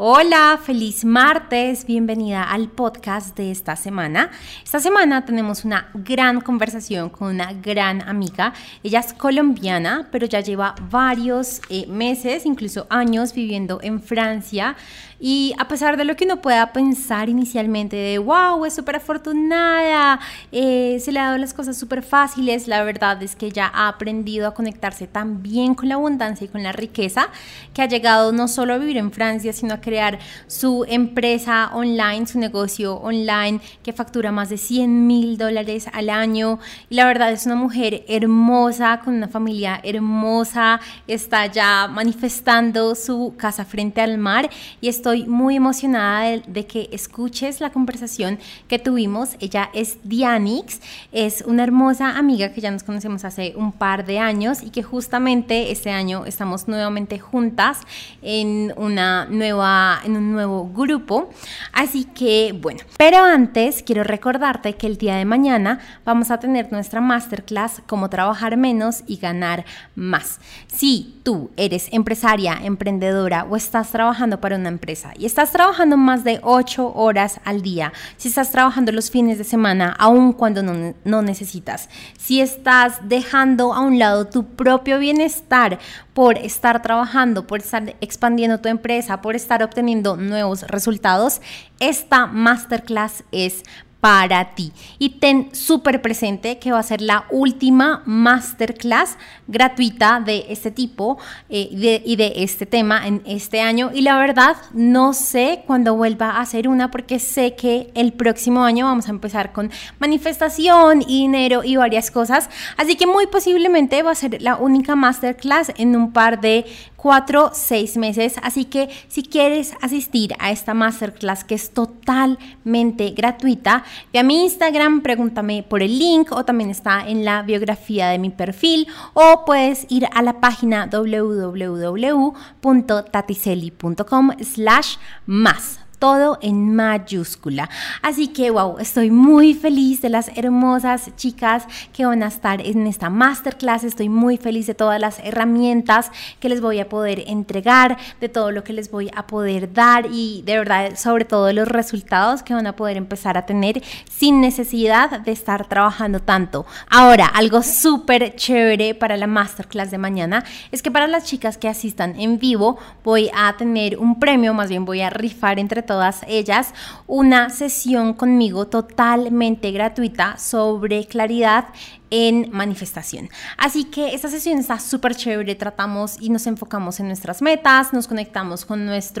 Hola, feliz martes, bienvenida al podcast de esta semana. Esta semana tenemos una gran conversación con una gran amiga. Ella es colombiana, pero ya lleva varios eh, meses, incluso años viviendo en Francia. Y a pesar de lo que uno pueda pensar inicialmente de, wow, es súper afortunada, eh, se le ha dado las cosas súper fáciles, la verdad es que ya ha aprendido a conectarse tan bien con la abundancia y con la riqueza, que ha llegado no solo a vivir en Francia, sino a crear su empresa online, su negocio online, que factura más de 100 mil dólares al año. Y la verdad es una mujer hermosa, con una familia hermosa, está ya manifestando su casa frente al mar y esto estoy muy emocionada de, que escuches la conversación que tuvimos. Ella es Dianix, es una hermosa amiga que ya nos conocemos hace un par de años y que justamente este año estamos nuevamente juntas en, una nueva, en un nuevo grupo. Así que bueno, pero antes quiero recordarte que el día de mañana vamos a tener nuestra masterclass cómo trabajar menos y ganar más. Si tú eres empresaria, emprendedora o estás trabajando para una empresa, y estás trabajando más de 8 horas al día, si estás trabajando los fines de semana, aun cuando no, no necesitas, si estás dejando a un lado tu propio bienestar por estar trabajando, por estar expandiendo tu empresa, por estar obteniendo nuevos resultados, esta masterclass es para ti. Y ten súper presente que va a ser la última masterclass gratuita de este tipo eh, y de este tema en este año. Y la verdad, no sé cuándo vuelva a hacer una porque sé que el próximo año vamos a empezar con manifestación y dinero y varias cosas. Así que muy posiblemente va a ser la única masterclass en un par de cuatro, seis meses. Así que si quieres asistir a esta masterclass que es totalmente gratuita, ve a mi Instagram, pregúntame por el link o también está en la biografía de mi perfil o puedes ir a la página www.tatiseli.com slash más todo en mayúscula. Así que, wow, estoy muy feliz de las hermosas chicas que van a estar en esta masterclass. Estoy muy feliz de todas las herramientas que les voy a poder entregar, de todo lo que les voy a poder dar y de verdad, sobre todo los resultados que van a poder empezar a tener sin necesidad de estar trabajando tanto. Ahora, algo súper chévere para la masterclass de mañana es que para las chicas que asistan en vivo voy a tener un premio, más bien voy a rifar entre todas ellas una sesión conmigo totalmente gratuita sobre claridad en manifestación. Así que esta sesión está súper chévere, tratamos y nos enfocamos en nuestras metas, nos conectamos con nuestra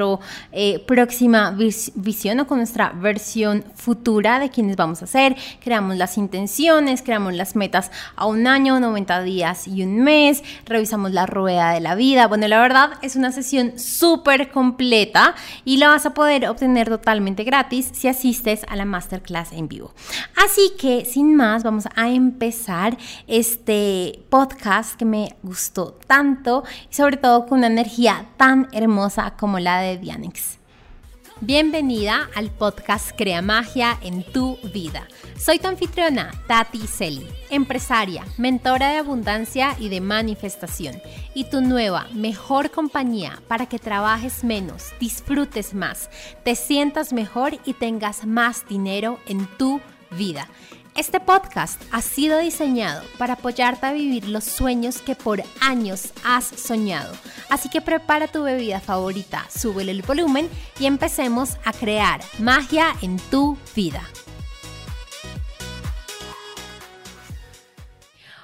eh, próxima visión o con nuestra versión futura de quienes vamos a ser, creamos las intenciones, creamos las metas a un año, 90 días y un mes, revisamos la rueda de la vida. Bueno, la verdad es una sesión súper completa y la vas a poder obtener totalmente gratis si asistes a la masterclass en vivo. Así que sin más, vamos a empezar este podcast que me gustó tanto y sobre todo con una energía tan hermosa como la de Dianix. Bienvenida al podcast Crea Magia en tu vida. Soy tu anfitriona, Tati Selly, empresaria, mentora de abundancia y de manifestación, y tu nueva, mejor compañía para que trabajes menos, disfrutes más, te sientas mejor y tengas más dinero en tu vida. Este podcast ha sido diseñado para apoyarte a vivir los sueños que por años has soñado. Así que prepara tu bebida favorita, súbele el volumen y empecemos a crear magia en tu vida.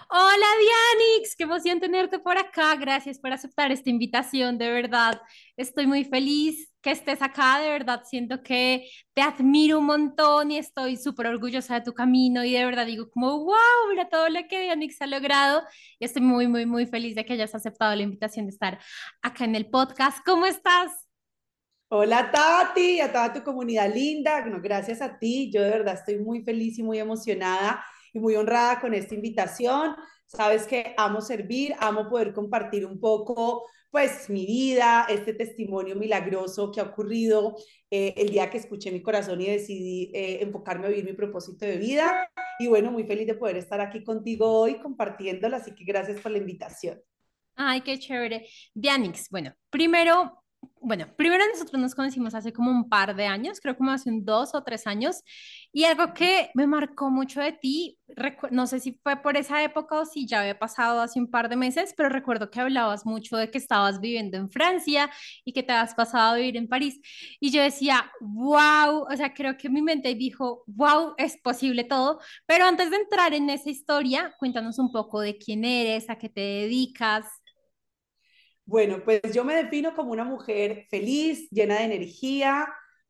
Hola Dianix, qué emoción tenerte por acá. Gracias por aceptar esta invitación, de verdad. Estoy muy feliz que estés acá, de verdad siento que te admiro un montón y estoy súper orgullosa de tu camino y de verdad digo como, wow, mira todo lo que Dianix ha logrado y estoy muy, muy, muy feliz de que hayas aceptado la invitación de estar acá en el podcast. ¿Cómo estás? Hola Tati, a toda tu comunidad linda, gracias a ti, yo de verdad estoy muy feliz y muy emocionada y muy honrada con esta invitación. Sabes que amo servir, amo poder compartir un poco pues mi vida, este testimonio milagroso que ha ocurrido eh, el día que escuché mi corazón y decidí eh, enfocarme a vivir mi propósito de vida. Y bueno, muy feliz de poder estar aquí contigo hoy compartiéndolo, así que gracias por la invitación. Ay, qué chévere. Dianix, bueno, primero bueno, primero nosotros nos conocimos hace como un par de años, creo como hace un dos o tres años, y algo que me marcó mucho de ti, no sé si fue por esa época o si ya había pasado hace un par de meses, pero recuerdo que hablabas mucho de que estabas viviendo en Francia y que te has pasado a vivir en París. Y yo decía, wow, o sea, creo que mi mente dijo, wow, es posible todo. Pero antes de entrar en esa historia, cuéntanos un poco de quién eres, a qué te dedicas. Bueno, pues yo me defino como una mujer feliz, llena de energía,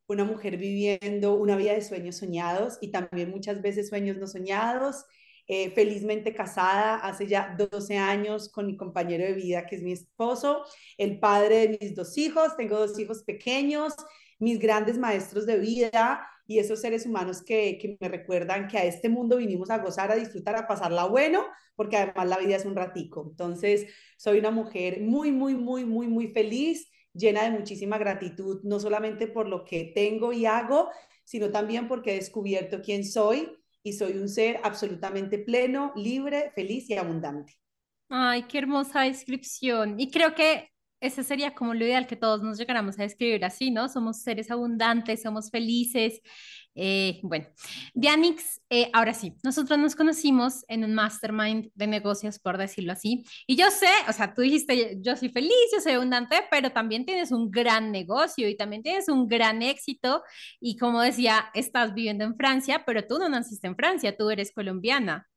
una mujer viviendo una vida de sueños soñados y también muchas veces sueños no soñados. Eh, felizmente casada hace ya 12 años con mi compañero de vida, que es mi esposo, el padre de mis dos hijos. Tengo dos hijos pequeños, mis grandes maestros de vida y esos seres humanos que, que, me recuerdan que a este mundo vinimos a gozar, a disfrutar, a pasarla bueno, porque además la vida es un ratico. Entonces, soy una mujer muy, muy, muy, muy, muy feliz, llena de muchísima gratitud, no solamente por lo que tengo y hago, sino también porque he descubierto quién soy y soy un ser absolutamente pleno, libre, feliz y abundante. Ay, qué hermosa descripción. Y creo que ese sería como lo ideal que todos nos llegáramos a describir así, ¿no? Somos seres abundantes, somos felices. Eh, bueno, Dianix, eh, ahora sí, nosotros nos conocimos en un mastermind de negocios, por decirlo así. Y yo sé, o sea, tú dijiste, yo soy feliz, yo soy abundante, pero también tienes un gran negocio y también tienes un gran éxito. Y como decía, estás viviendo en Francia, pero tú no naciste en Francia, tú eres colombiana.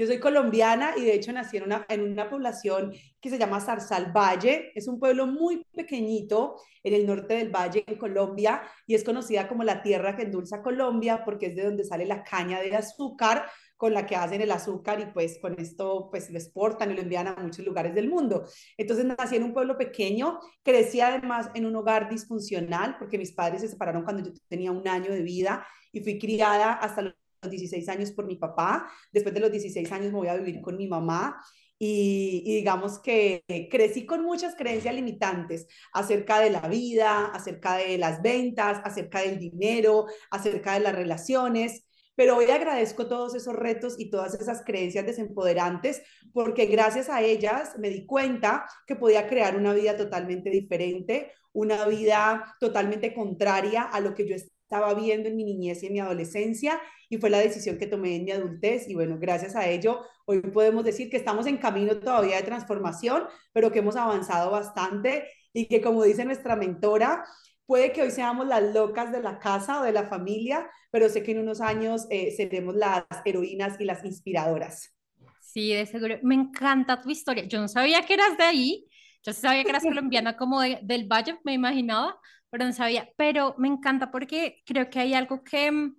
Yo soy colombiana y de hecho nací en una, en una población que se llama Zarzal Valle. Es un pueblo muy pequeñito en el norte del valle, en Colombia, y es conocida como la tierra que endulza Colombia porque es de donde sale la caña de azúcar con la que hacen el azúcar y pues con esto pues lo exportan y lo envían a muchos lugares del mundo. Entonces nací en un pueblo pequeño, crecí además en un hogar disfuncional porque mis padres se separaron cuando yo tenía un año de vida y fui criada hasta los 16 años por mi papá, después de los 16 años me voy a vivir con mi mamá y, digamos que crecí con muchas creencias limitantes acerca de la vida, acerca de las ventas, acerca del dinero, acerca de las relaciones. Pero hoy agradezco todos esos retos y todas esas creencias desempoderantes porque gracias a ellas me di cuenta que podía crear una vida totalmente diferente, una vida totalmente contraria a lo que yo estaba viendo en mi niñez y en mi adolescencia y fue la decisión que tomé en mi adultez y bueno, gracias a ello hoy podemos decir que estamos en camino todavía de transformación, pero que hemos avanzado bastante y que como dice nuestra mentora, puede que hoy seamos las locas de la casa o de la familia, pero sé que en unos años eh, seremos las heroínas y las inspiradoras. Sí, de seguro. Me encanta tu historia. Yo no sabía que eras de ahí. Yo sabía que eras colombiana como del Valle, me imaginaba, pero no sabía. Pero me encanta porque creo que hay algo que mm,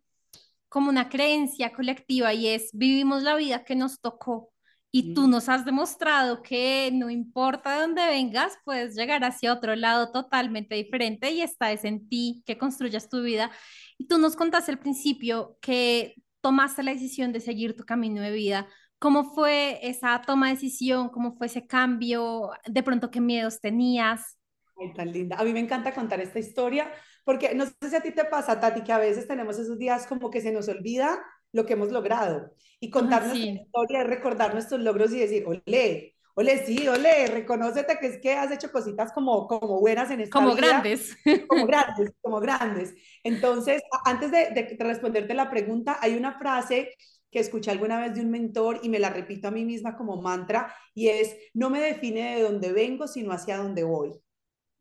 como una creencia colectiva y es vivimos la vida que nos tocó y tú nos has demostrado que no importa de dónde vengas, puedes llegar hacia otro lado totalmente diferente y está es en ti que construyas tu vida. Y tú nos contaste al principio que tomaste la decisión de seguir tu camino de vida. ¿Cómo fue esa toma de decisión? ¿Cómo fue ese cambio? ¿De pronto qué miedos tenías? Ay, tan linda. A mí me encanta contar esta historia porque no sé si a ti te pasa, Tati, que a veces tenemos esos días como que se nos olvida lo que hemos logrado. Y contar nuestra historia, recordar nuestros logros y decir, ole, ole, sí, ole, reconócete que es que has hecho cositas como, como buenas en esta como grandes. Como grandes, como grandes. Entonces, antes de, de responderte la pregunta, hay una frase que escuché alguna vez de un mentor y me la repito a mí misma como mantra y es, no me define de dónde vengo, sino hacia dónde voy.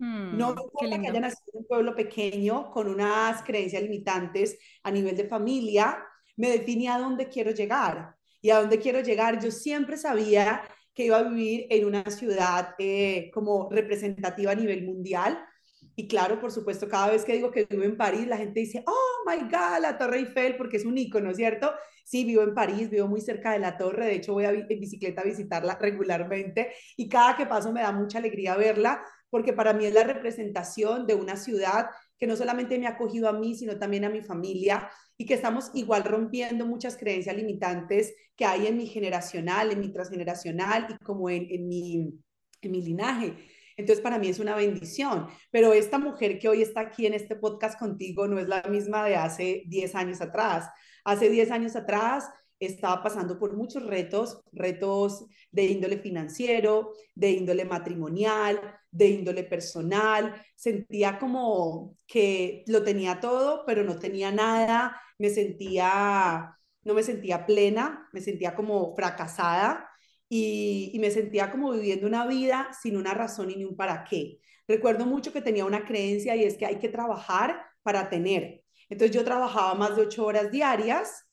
Mm, no importa que haya nacido en un pueblo pequeño con unas creencias limitantes a nivel de familia, me define a dónde quiero llegar. Y a dónde quiero llegar, yo siempre sabía que iba a vivir en una ciudad eh, como representativa a nivel mundial. Y claro, por supuesto, cada vez que digo que vivo en París, la gente dice, oh my God, la Torre Eiffel, porque es un icono, ¿cierto? Sí, vivo en París, vivo muy cerca de la torre, de hecho voy a, en bicicleta a visitarla regularmente y cada que paso me da mucha alegría verla porque para mí es la representación de una ciudad que no solamente me ha acogido a mí, sino también a mi familia y que estamos igual rompiendo muchas creencias limitantes que hay en mi generacional, en mi transgeneracional y como en, en, mi, en mi linaje. Entonces, para mí es una bendición. Pero esta mujer que hoy está aquí en este podcast contigo no es la misma de hace 10 años atrás. Hace 10 años atrás estaba pasando por muchos retos, retos de índole financiero, de índole matrimonial, de índole personal, sentía como que lo tenía todo, pero no tenía nada, me sentía, no me sentía plena, me sentía como fracasada y, me sentía como viviendo una vida sin una razón y ni un para qué. Recuerdo mucho que tenía una creencia y es que hay que trabajar para tener. Entonces yo trabajaba más de ocho horas diarias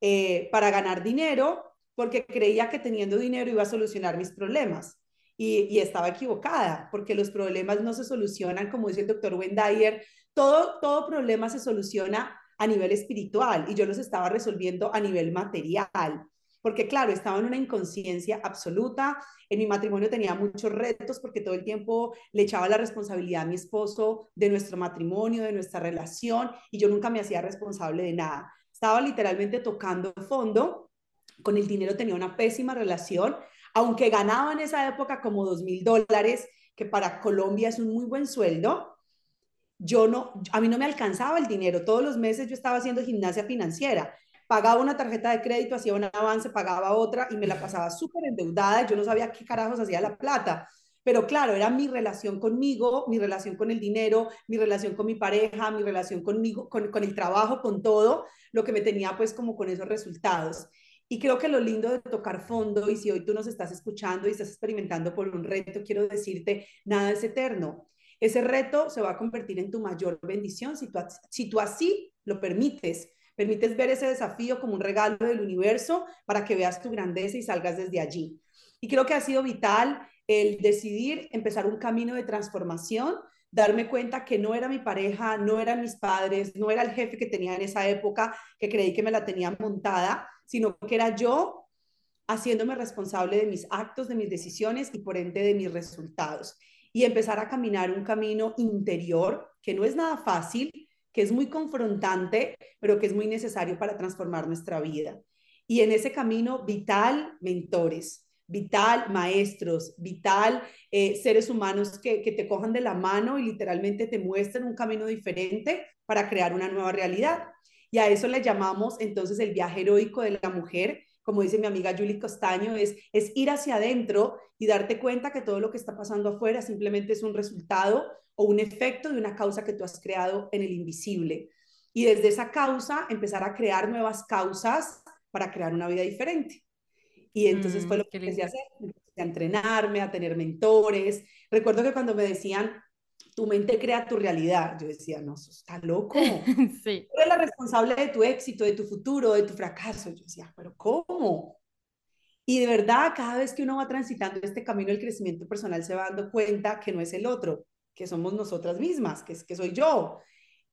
eh, para ganar dinero porque creía que teniendo dinero iba a solucionar mis problemas. Y, estaba equivocada, porque los problemas no se solucionan, como dice el doctor Wendayer, todo, todo problema se soluciona a nivel espiritual y yo los estaba resolviendo a nivel material porque claro, estaba en una inconsciencia absoluta, en mi matrimonio tenía muchos retos porque todo el tiempo le echaba la responsabilidad a mi esposo de nuestro matrimonio, de nuestra relación, y yo nunca me hacía responsable de nada. Estaba literalmente tocando fondo, con el dinero tenía una pésima relación, aunque ganaba en esa época como dos mil dólares, que para Colombia es un muy buen sueldo, yo no, a mí no me alcanzaba el dinero. Todos los meses yo estaba haciendo gimnasia financiera pagaba una tarjeta de crédito, hacía un avance, pagaba otra y me la pasaba súper endeudada. Yo no sabía qué carajos hacía la plata. Pero claro, era mi relación conmigo, mi relación con el dinero, mi relación con mi pareja, mi relación conmigo, con, con el trabajo, con todo, lo que me tenía pues como con esos resultados. Y creo que lo lindo de tocar fondo, y si hoy tú nos estás escuchando y estás experimentando por un reto, quiero decirte, nada es eterno. Ese reto se va a convertir en tu mayor bendición si tú, si tú así lo permites Permites ver ese desafío como un regalo del universo para que veas tu grandeza y salgas desde allí. Y creo que ha sido vital el decidir empezar un camino de transformación, darme cuenta que no era mi pareja, no eran mis padres, no era el jefe que tenía en esa época, que creí que me la tenía montada, sino que era yo haciéndome responsable de mis actos, de mis decisiones y por ende de mis resultados. Y empezar a caminar un camino interior que no es nada fácil, que es muy confrontante, pero que es muy necesario para transformar nuestra vida. Y en ese camino, vital, mentores, vital, maestros, vital, eh, seres humanos que, que te cojan de la mano y literalmente te muestren un camino diferente para crear una nueva realidad. Y a eso le llamamos entonces el viaje heroico de la mujer, como dice mi amiga Julie Costaño, es, es ir hacia adentro y darte cuenta que todo lo que está pasando afuera simplemente es un resultado o un efecto de una causa que tú has creado en el invisible. Y desde esa causa empezar a crear nuevas causas para crear una vida diferente. Y entonces fue mm, lo que empecé a hacer, a entrenarme, a tener mentores. Recuerdo que cuando me decían, tu mente crea tu realidad, yo decía, no, eso está loco. sí. Tú eres la responsable de tu éxito, de tu futuro, de tu fracaso. Yo decía, pero ¿cómo? Y de verdad, cada vez que uno va transitando este camino del crecimiento personal, se va dando cuenta que no es el otro, que somos nosotras mismas, que, es, que soy yo.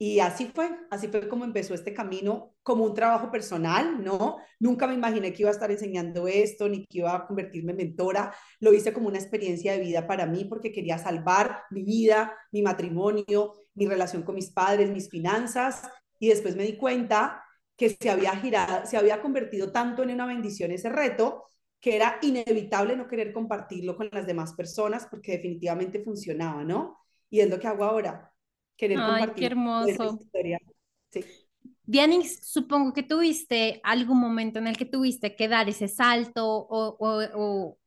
Y así fue, así fue como empezó este camino como un trabajo personal, ¿no? Nunca me imaginé que iba a estar enseñando esto, ni que iba a convertirme en mentora. Lo hice como una experiencia de vida para mí porque quería salvar mi vida, mi matrimonio, mi relación con mis padres, mis finanzas. Y después me di cuenta que se había girado, se había convertido tanto en una bendición ese reto que era inevitable no querer compartirlo con las demás personas porque definitivamente funcionaba, ¿no? y es lo que hago ahora. Querer Ay, compartir qué hermoso. Historia. Sí. Dianix, supongo que tuviste algún momento en el que tuviste que dar ese salto o, o, o,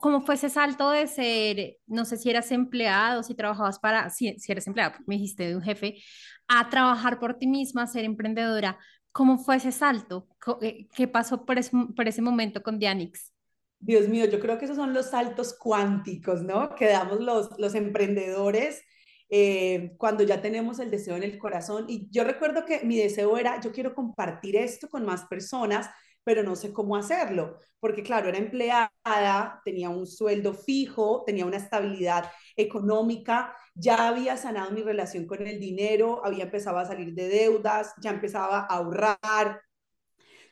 cómo fue ese salto de ser, no sé si eras empleado, si trabajabas para, si, si eres empleado, me dijiste de un jefe, a trabajar por ti misma, ser emprendedora. ¿Cómo fue ese salto? Eh, ¿Qué pasó por ese, por ese momento con Dianix? Dios mío, yo creo que esos son los saltos cuánticos, ¿no? Que damos los, los emprendedores eh, cuando ya tenemos el deseo en el corazón. Y yo recuerdo que mi deseo era, yo quiero compartir esto con más personas, pero no sé cómo hacerlo, porque claro, era empleada, tenía un sueldo fijo, tenía una estabilidad económica, ya había sanado mi relación con el dinero, había empezado a salir de deudas, ya empezaba a ahorrar,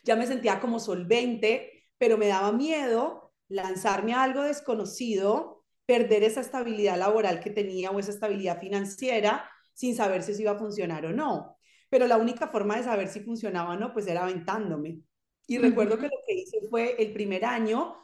ya me sentía como solvente, pero me daba miedo lanzarme a algo desconocido perder esa estabilidad laboral que tenía o esa estabilidad financiera sin saber si eso iba a funcionar o no. Pero la única forma de saber si funcionaba o no, pues era aventándome. Y recuerdo que lo que hice fue el primer año,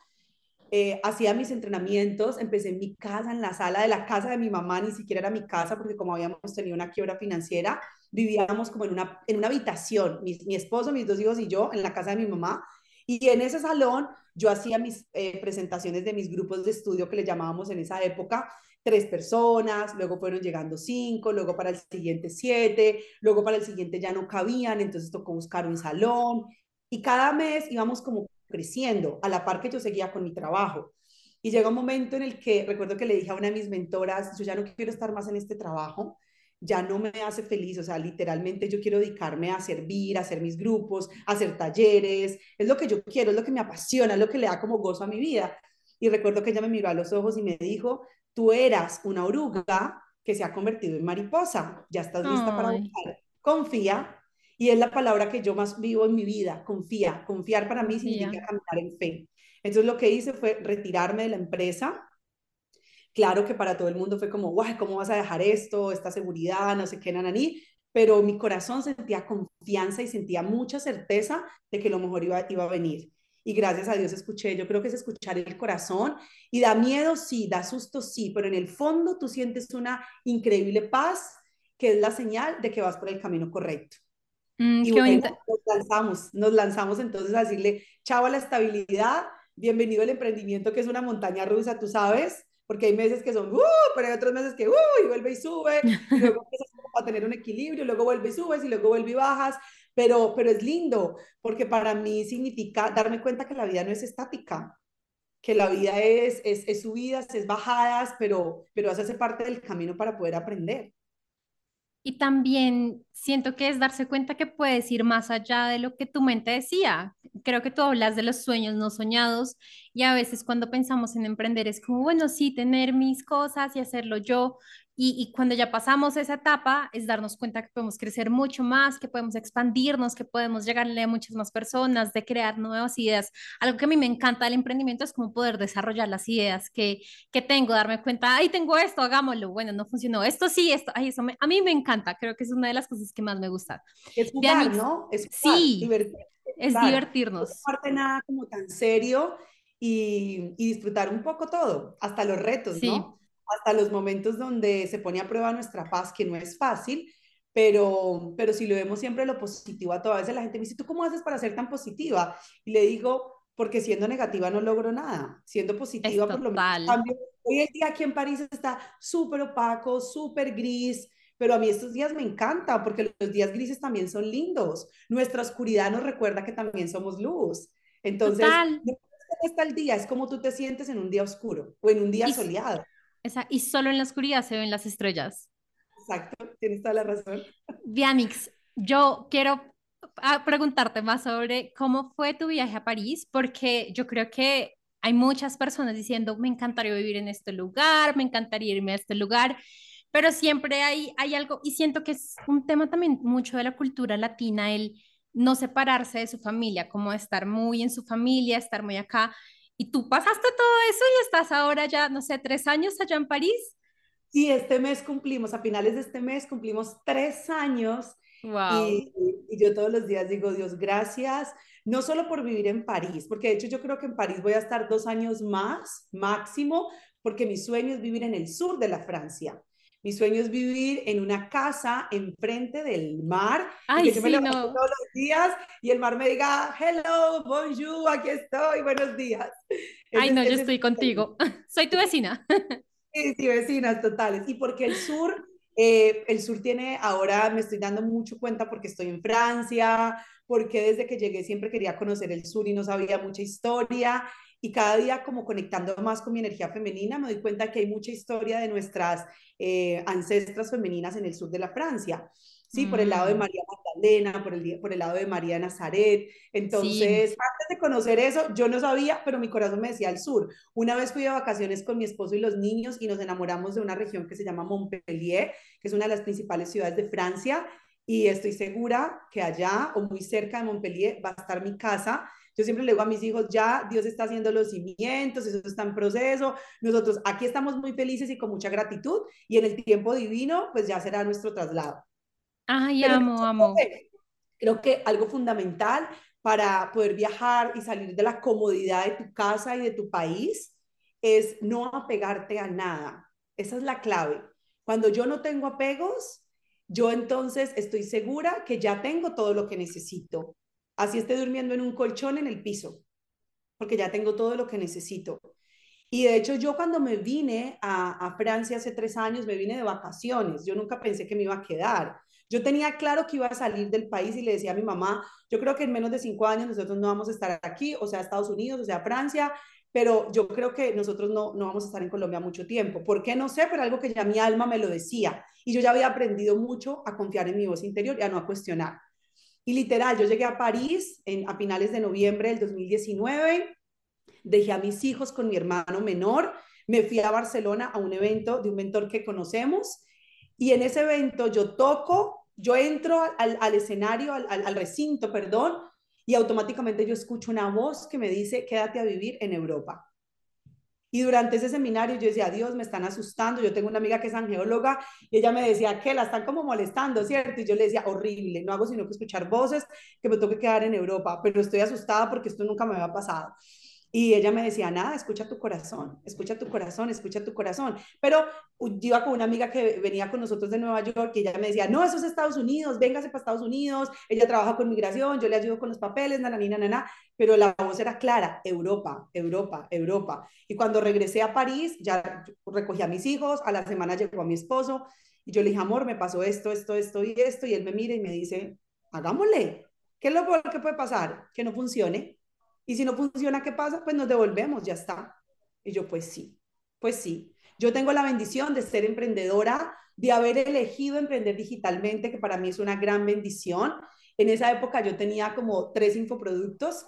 eh, hacía mis entrenamientos, empecé en mi casa, en la sala de la casa de mi mamá, ni siquiera era mi casa, porque como habíamos tenido una quiebra financiera, vivíamos como en una, en una habitación, mi, mi esposo, mis dos hijos y yo, en la casa de mi mamá, y en ese salón yo hacía mis eh, presentaciones de mis grupos de estudio que le llamábamos en esa época, tres personas, luego fueron llegando cinco, luego para el siguiente siete, luego para el siguiente ya no cabían, entonces tocó buscar un salón y cada mes íbamos como creciendo a la par que yo seguía con mi trabajo. Y llega un momento en el que recuerdo que le dije a una de mis mentoras, yo ya no quiero estar más en este trabajo, ya no me hace feliz, o sea, literalmente yo quiero dedicarme a servir, a hacer mis grupos, a hacer talleres, es lo que yo quiero, es lo que me apasiona, es lo que le da como gozo a mi vida. Y recuerdo que ella me miró a los ojos y me dijo, tú eras una oruga que se ha convertido en mariposa, ya estás lista para volar, confía. Y es la palabra que yo más vivo en mi vida, confía. Confiar para mí significa caminar en fe. Entonces lo que hice fue retirarme de la empresa, Claro que para todo el mundo fue como, guay, ¿cómo vas a dejar esto? Esta seguridad, no sé qué, nananí. Pero mi corazón sentía confianza y sentía mucha certeza de que lo mejor iba, iba a venir. Y gracias a Dios escuché, yo creo que es escuchar el corazón. Y da miedo, sí, da susto, sí, pero en el fondo tú sientes una increíble paz que es la señal de que vas por el camino correcto. Mm, y bueno, nos lanzamos, nos lanzamos entonces a decirle, chao a la estabilidad, bienvenido al emprendimiento que es una montaña rusa, tú sabes, porque hay meses que son, uh, pero hay otros meses que, uh, y vuelve y sube, y luego empiezas a tener un equilibrio, luego vuelve y subes, y luego vuelve y bajas, pero, pero es lindo, porque para mí significa darme cuenta que la vida no es estática, que la vida es, es, es subidas, es bajadas, pero, pero hace parte del camino para poder aprender. Y también siento que es darse cuenta que puedes ir más allá de lo que tu mente decía. Creo que tú hablas de los sueños no soñados y a veces cuando pensamos en emprender es como, bueno, sí, tener mis cosas y hacerlo yo, y, cuando ya pasamos esa etapa, es darnos cuenta que podemos crecer mucho más, que podemos expandirnos, que podemos llegarle a muchas más personas, de crear nuevas ideas. Algo que a mí me encanta del emprendimiento es como poder desarrollar las ideas que, que tengo, darme cuenta, ay, tengo esto, hagámoslo. Bueno, no funcionó. Esto sí, esto, ay, eso a mí me encanta. Creo que es una de las cosas que más me gusta. Es jugar, ¿no? Es sí, es divertirnos. No parte nada como tan serio y, y, disfrutar un poco todo, hasta los retos, sí. ¿no? Hasta los momentos donde se pone a prueba nuestra paz, que no es fácil, pero, pero si lo vemos siempre lo positivo a todas veces la gente me dice, ¿tú cómo haces para ser tan positiva? Y le digo, porque siendo negativa no logro nada, siendo positiva por lo menos cambio. Hoy el día aquí en París está súper opaco, súper gris, pero a mí estos días me encanta porque los días grises también son lindos. Nuestra oscuridad nos recuerda que también somos luz. Entonces, Total. no está el día, es como tú te sientes en un día oscuro o en un día soleado. Esa, y solo en la oscuridad se ven las estrellas. Exacto, tienes toda la razón. Dianix, yo quiero ah, preguntarte más sobre cómo fue tu viaje a París, porque yo creo que hay muchas personas diciendo, me encantaría vivir en este lugar, me encantaría irme a este lugar, pero siempre hay, hay algo, y siento que es un tema también mucho de la cultura latina, el no separarse de su familia, como estar muy en su familia, estar muy acá. ¿Y tú pasaste todo eso y estás ahora ya, no sé, tres años allá en París? Sí, este mes cumplimos, a finales de este mes cumplimos tres años. Wow. Y, y, yo todos los días digo, Dios, gracias, no solo por vivir en París, porque de hecho yo creo que en París voy a estar dos años más, máximo, porque mi sueño es vivir en el sur de la Francia. Mi sueño es vivir en una casa enfrente del mar. Ay, y que yo me sí, todos los días y el mar me diga, hello, bonjour, aquí estoy, buenos días. Ay, no, yo estoy contigo. Soy tu vecina. sí, sí, vecinas totales. Y porque el sur, eh, el sur tiene, ahora me estoy dando mucho cuenta porque estoy en Francia, porque desde que llegué siempre quería conocer el sur y no sabía mucha historia y cada día como conectando más con mi energía femenina, me doy cuenta que hay mucha historia de nuestras eh, ancestras femeninas en el sur de la Francia. Sí, por el lado de mm. María Magdalena, por el, por el lado de María Nazaret. Entonces, antes de conocer eso, yo no sabía, pero mi corazón me decía al sur. Una vez fui de vacaciones con mi esposo y los niños y nos enamoramos de una región que se llama Montpellier, que es una de las principales ciudades de Francia, y estoy segura que allá o muy cerca de Montpellier va a estar mi casa yo siempre le digo a mis hijos, ya Dios está haciendo los cimientos, eso está en proceso. Nosotros aquí estamos muy felices y con mucha gratitud y en el tiempo divino, pues ya será nuestro traslado. Ay, amo, amo. creo que algo fundamental para poder viajar y salir de la comodidad de tu casa y de tu país es no apegarte a nada. Esa es la clave. Cuando yo no tengo apegos, yo entonces estoy segura que ya tengo todo lo que necesito así esté durmiendo en un colchón en el piso, porque ya tengo todo lo que necesito. Y de hecho yo cuando me vine a, a Francia hace tres años, me vine de vacaciones. Yo nunca pensé que me iba a quedar. Yo tenía claro que iba a salir del país y le decía a mi mamá, yo creo que en menos de cinco años nosotros no vamos a estar aquí, o sea, Estados Unidos, o sea, Francia, pero yo creo que nosotros no, no vamos a estar en Colombia mucho tiempo. ¿Por qué? No sé, pero algo que ya mi alma me lo decía. Y yo ya había aprendido mucho a confiar en mi voz interior y a no cuestionar. Y literal, yo llegué a París en, a finales de noviembre del 2019, dejé a mis hijos con mi hermano menor, me fui a Barcelona a un evento de un mentor que conocemos. Y en ese evento yo toco, yo entro al, escenario, al, recinto, perdón, y automáticamente yo escucho una voz que me dice, quédate a vivir en Europa. Y durante ese seminario yo decía, Dios, me están asustando. Yo tengo una amiga que es angeóloga y ella me decía que la están como molestando, ¿cierto? Y yo le decía, horrible, no hago sino que escuchar voces, que me toque quedar en Europa, pero estoy asustada porque esto nunca me había pasado. Y ella me decía, nada, escucha tu corazón, escucha tu corazón, escucha tu corazón. Pero yo iba con una amiga que venía con nosotros de Nueva York y ella me decía, no, eso es Estados Unidos, véngase para Estados Unidos, ella trabaja con migración, yo le ayudo con los papeles, nananina, nana, pero la voz era clara, Europa, Europa, Europa. Y cuando regresé a París, ya recogí a mis hijos, a la semana llegó a mi esposo y yo le dije, amor, me pasó esto, esto, esto y esto, y él me mira y me dice, hagámosle. ¿Qué es lo peor que puede pasar? Que no funcione y si no funciona, ¿qué pasa? Pues nos devolvemos, ya está. Y yo, pues sí, pues sí. Yo tengo la bendición de ser emprendedora, de haber elegido emprender digitalmente, que para mí es una gran bendición. En esa época yo tenía como tres infoproductos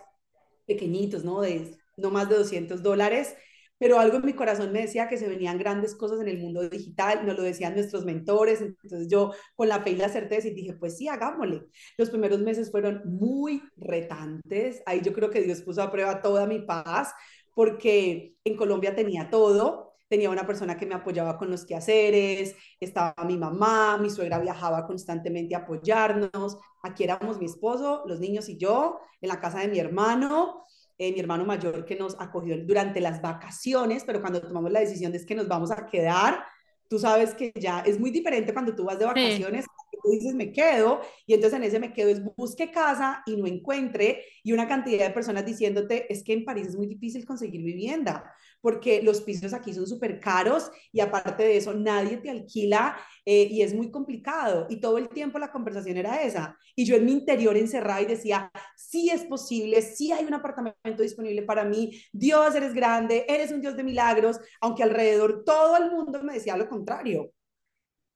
pequeñitos, ¿no? De no más de 200 dólares pero algo en mi corazón me decía que se venían grandes cosas en el mundo digital, nos lo decían nuestros mentores, entonces yo con la fe y la certeza y dije, pues sí, hagámosle. Los primeros meses fueron muy retantes, ahí yo creo que Dios puso a prueba toda mi paz, porque en Colombia tenía todo, tenía una persona que me apoyaba con los quehaceres, estaba mi mamá, mi suegra viajaba constantemente a apoyarnos, aquí éramos mi esposo, los niños y yo, en la casa de mi hermano, eh, mi hermano mayor que nos acogió durante las vacaciones, pero cuando tomamos la decisión de es que nos vamos a quedar, tú sabes que ya es muy diferente cuando tú vas de vacaciones, tú dices me quedo, y entonces en ese me quedo es busque casa y no encuentre, y una cantidad de personas diciéndote es que en París es muy difícil conseguir vivienda, porque los pisos aquí son súper caros y aparte de eso nadie te alquila eh, y es muy complicado. Y todo el tiempo la conversación era esa. Y yo en mi interior encerrada y decía, sí es posible, sí hay un apartamento disponible para mí, Dios eres grande, eres un Dios de milagros, aunque alrededor todo el mundo me decía lo contrario.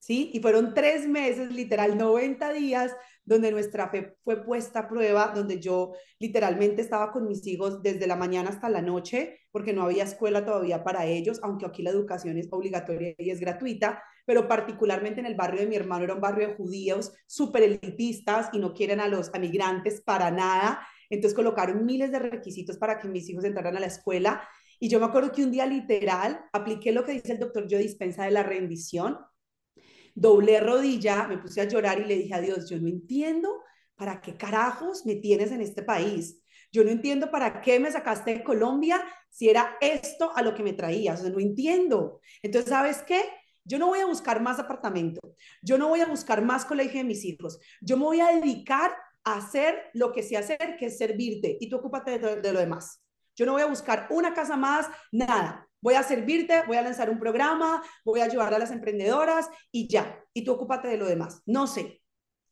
¿Sí? Y fueron tres meses, literal, 90 días donde nuestra fe fue puesta a prueba, donde yo literalmente estaba con mis hijos desde la mañana hasta la noche, porque no había escuela todavía para ellos, aunque aquí la educación es obligatoria y es gratuita, pero particularmente en el barrio de mi hermano era un barrio de judíos súper elitistas y no quieren a los migrantes para nada. Entonces colocaron miles de requisitos para que mis hijos entraran a la escuela. Y yo me acuerdo que un día literal apliqué lo que dice el doctor Yo Dispensa de la rendición doblé rodilla, me puse a llorar y le dije a Dios, yo no entiendo para qué carajos me tienes en este país. Yo no entiendo para qué me sacaste de Colombia si era esto a lo que me traías. O sea, no entiendo. Entonces, ¿sabes qué? Yo no voy a buscar más apartamento. Yo no voy a buscar más colegio de mis hijos. Yo me voy a dedicar a hacer lo que sé hacer, que es servirte. Y tú ocúpate de, de lo demás. Yo no voy a buscar una casa más, nada voy a servirte, voy a lanzar un programa, voy a ayudar a las emprendedoras y ya. Y tú ocúpate de lo demás. No sé.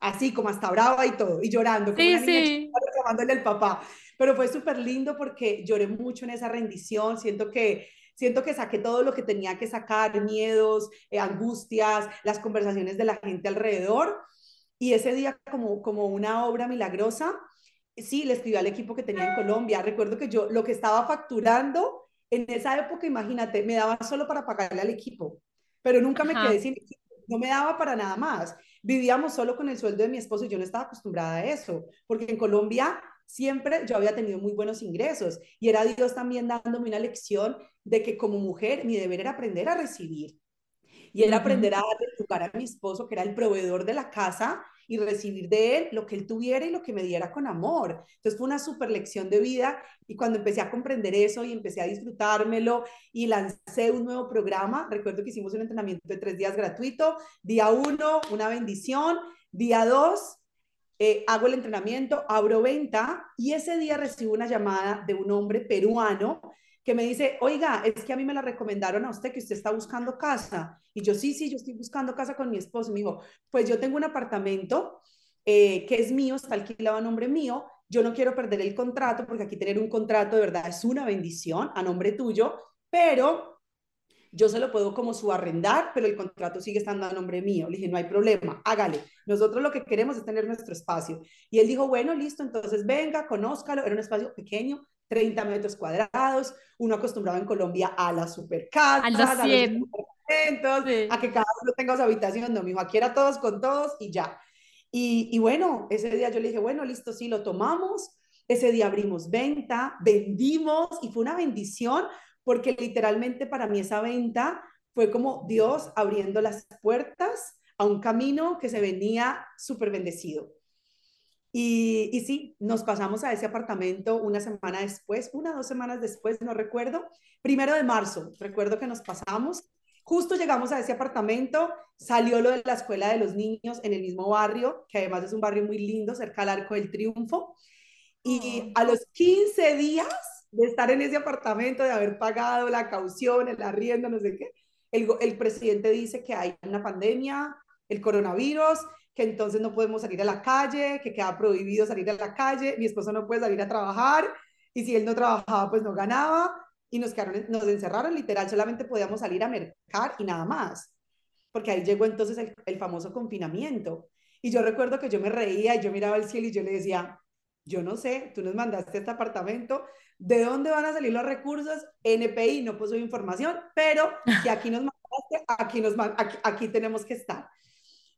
Así como hasta brava y todo, y llorando, como una niña llamándole al papá. Pero fue súper lindo porque lloré mucho en esa rendición. Siento que siento que saqué todo lo que tenía que sacar, miedos, eh, angustias, las conversaciones de la gente alrededor. Y ese día, como, como una obra milagrosa, sí, le escribí al equipo que tenía en Colombia. Recuerdo que yo lo que estaba facturando en esa época, imagínate, me daba solo para pagarle al equipo, pero nunca me quedé sin equipo, no me daba para nada más. Vivíamos solo con el sueldo de mi esposo y yo no estaba acostumbrada a eso, porque en Colombia siempre yo había tenido muy buenos ingresos y era Dios también dándome una lección de que como mujer mi deber era aprender a recibir. Y era aprender a darle lugar a mi esposo, que era el proveedor de la casa, y recibir de él lo que él tuviera y lo que me diera con amor. Entonces fue una super lección de vida y cuando empecé a comprender eso y empecé a disfrutármelo y lancé un nuevo programa, recuerdo que hicimos un entrenamiento de tres días gratuito, día uno, una bendición, día dos, eh, hago el entrenamiento, abro venta y ese día recibo una llamada de un hombre peruano que me dice, oiga, es que a mí me la recomendaron a usted que usted está buscando casa. Y yo, sí, sí, yo estoy buscando casa con mi esposo. Y me dijo, pues yo tengo un apartamento eh, que es mío, está alquilado a nombre mío. Yo no quiero perder el contrato porque aquí tener un contrato de verdad es una bendición a nombre tuyo, pero yo se lo puedo como subarrendar, pero el contrato sigue estando a nombre mío. Le dije, no hay problema, hágale. Nosotros lo que queremos es tener nuestro espacio. Y él dijo, bueno, listo, entonces venga, conózcalo. Era un espacio pequeño, 30 metros cuadrados, uno acostumbrado en Colombia a la super casa, a, los a, a que cada uno tenga su habitación, no, mi hijo, aquí era todos con todos y ya. Y, y bueno, ese día yo le dije, bueno, listo, sí, lo tomamos, ese día abrimos venta, vendimos y fue una bendición porque literalmente para mí esa venta fue como Dios abriendo las puertas a un camino que se venía súper bendecido. Y, sí, nos pasamos a ese apartamento una semana después, una dos semanas después, no recuerdo, primero de marzo, recuerdo que nos pasamos. Justo llegamos a ese apartamento, salió lo de la escuela de los niños en el mismo barrio, que además es un barrio muy lindo, cerca del Arco del Triunfo. Y a los 15 días de estar en ese apartamento, de haber pagado la caución, el arriendo, no sé qué, el presidente dice que hay una pandemia, el coronavirus, que entonces no podemos salir a la calle, que queda prohibido salir a la calle, mi esposo no puede salir a trabajar y si él no trabajaba pues no ganaba y nos, quedaron, nos encerraron literal, solamente podíamos salir a mercar y nada más, porque ahí llegó entonces el, el famoso confinamiento. Y yo recuerdo que yo me reía y yo miraba el cielo y yo le decía, yo no sé, tú nos mandaste este apartamento, ¿de dónde van a salir los recursos? NPI, no puso información, pero que aquí nos mandaste, aquí, nos, aquí, aquí tenemos que estar.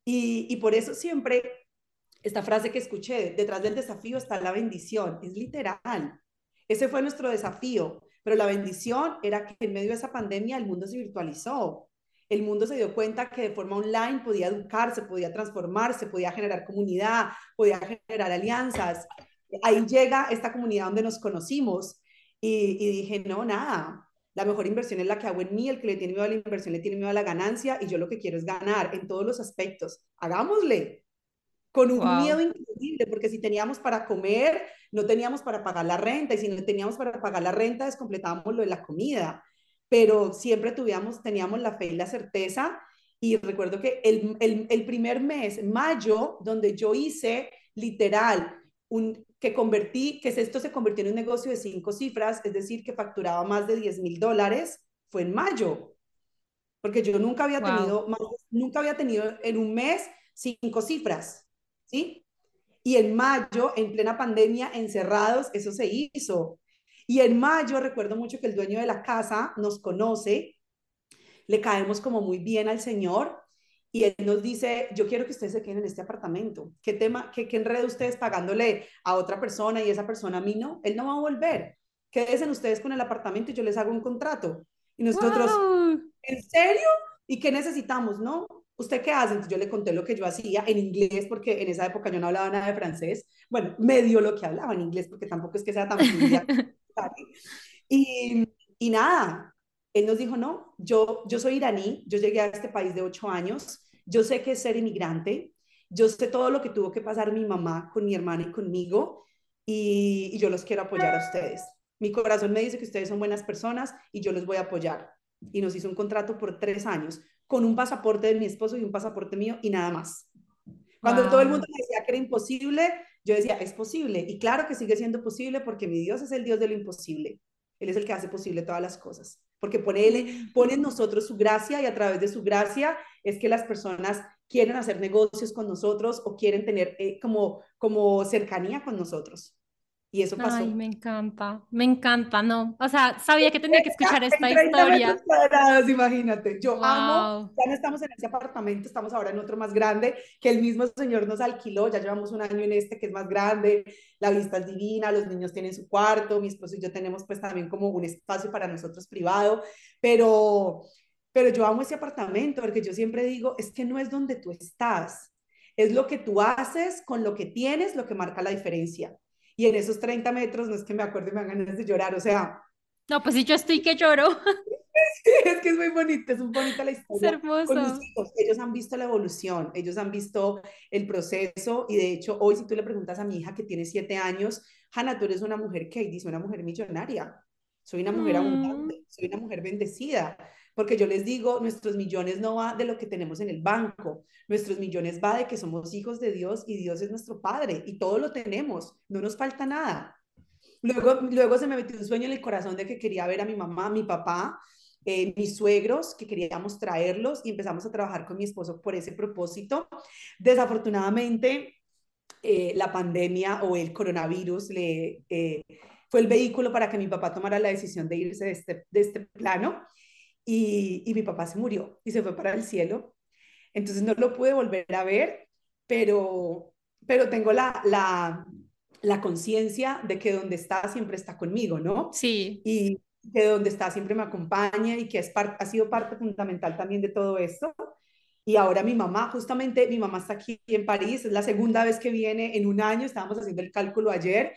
Y, por eso siempre esta frase que escuché, detrás del desafío está la bendición, es literal. Ese fue nuestro desafío, pero la bendición era que en medio de esa pandemia el mundo se virtualizó. El mundo se dio cuenta que de forma online podía educarse, podía transformarse, podía generar comunidad, podía generar alianzas. Ahí llega esta comunidad donde nos conocimos y, y dije, no, nada, la mejor inversión es la que hago en mí, el que le tiene miedo a la inversión le tiene miedo a la ganancia y yo lo que quiero es ganar en todos los aspectos. Hagámosle con un wow. miedo increíble, porque si teníamos para comer, no teníamos para pagar la renta y si no teníamos para pagar la renta, descompletábamos lo de la comida, pero siempre tuvíamos, teníamos la fe y la certeza y recuerdo que el, el, el primer mes, mayo, donde yo hice literal un, que convertí, que esto se convirtió en un negocio de cinco cifras, es decir, que facturaba más de 10 mil dólares, fue en mayo, porque yo nunca había tenido, más, nunca había tenido en un mes cinco cifras, ¿sí? Y en mayo, en plena pandemia, encerrados, eso se hizo. Y en mayo recuerdo mucho que el dueño de la casa nos conoce, le caemos como muy bien al Señor y él nos dice, yo quiero que ustedes se queden en este apartamento. ¿Qué tema, qué, qué enredo ustedes pagándole a otra persona y esa persona a mí no? Él no va a volver. Quédense ustedes con el apartamento y yo les hago un contrato. Y nosotros, wow. ¿en serio? ¿Y qué necesitamos? No, ¿usted qué hace? Entonces yo le conté lo que yo hacía en inglés, porque en esa época yo no hablaba nada de francés. Bueno, medio lo que hablaba en inglés, porque tampoco es que sea tan y, y nada, él nos dijo, no, yo, yo soy iraní, yo llegué a este país de ocho años, yo sé que es ser inmigrante, yo sé todo lo que tuvo que pasar mi mamá con mi hermana y conmigo, y, y yo los quiero apoyar a ustedes. Mi corazón me dice que ustedes son buenas personas y yo los voy a apoyar. Y nos hizo un contrato por tres años, con un pasaporte de mi esposo y un pasaporte mío y nada más. Cuando wow. todo el mundo me decía que era imposible, yo decía, es posible. Y claro que sigue siendo posible porque mi Dios es el Dios de lo imposible. Él es el que hace posible todas las cosas porque pone, él, pone en nosotros su gracia y a través de su gracia es que las personas quieren hacer negocios con nosotros o quieren tener eh, como, como cercanía con nosotros. Y eso pasó. Ay, me encanta, me encanta, ¿no? O sea, sabía que tenía que escuchar esta historia. Cuadrados, imagínate, yo wow. amo, ya no estamos en ese apartamento, estamos ahora en otro más grande, que el mismo señor nos alquiló, ya llevamos un año en este que es más grande, la vista es divina, los niños tienen su cuarto, mi esposo y yo tenemos pues también como un espacio para nosotros privado, pero, pero yo amo ese apartamento porque yo siempre digo, es que no es donde tú estás, es lo que tú haces con lo que tienes lo que marca la diferencia y en esos 30 metros no es que me acuerde y me hagan ganas de llorar, o sea... No, pues si yo estoy que lloro. es que es muy bonito, es muy bonita la historia. Es hermoso. Con mis hijos, ellos han visto la evolución, ellos han visto el proceso y de hecho hoy si tú le preguntas a mi hija que tiene siete años, Hanna, tú eres una mujer que dice una mujer millonaria. soy una mujer abundante, mm. soy una mujer bendecida, porque yo les digo, nuestros millones no va de lo que tenemos en el banco, nuestros millones va de que somos hijos de Dios y Dios es nuestro Padre y todo lo tenemos, no nos falta nada. Luego, luego se me metió un sueño en el corazón de que quería ver a mi mamá, a mi papá, eh, mis suegros, que queríamos traerlos y empezamos a trabajar con mi esposo por ese propósito. Desafortunadamente, eh, la pandemia o el coronavirus le, eh, fue el vehículo para que mi papá tomara la decisión de irse de este, de este plano y, y mi papá se murió y se fue para el cielo. Entonces no lo pude volver a ver, pero, pero tengo la, la, la conciencia de que donde está siempre está conmigo, ¿no? Sí. Y que donde está siempre me acompaña y que es ha sido parte fundamental también de todo esto. Y ahora mi mamá, justamente mi mamá está aquí en París, es la segunda vez que viene en un año, estábamos haciendo el cálculo ayer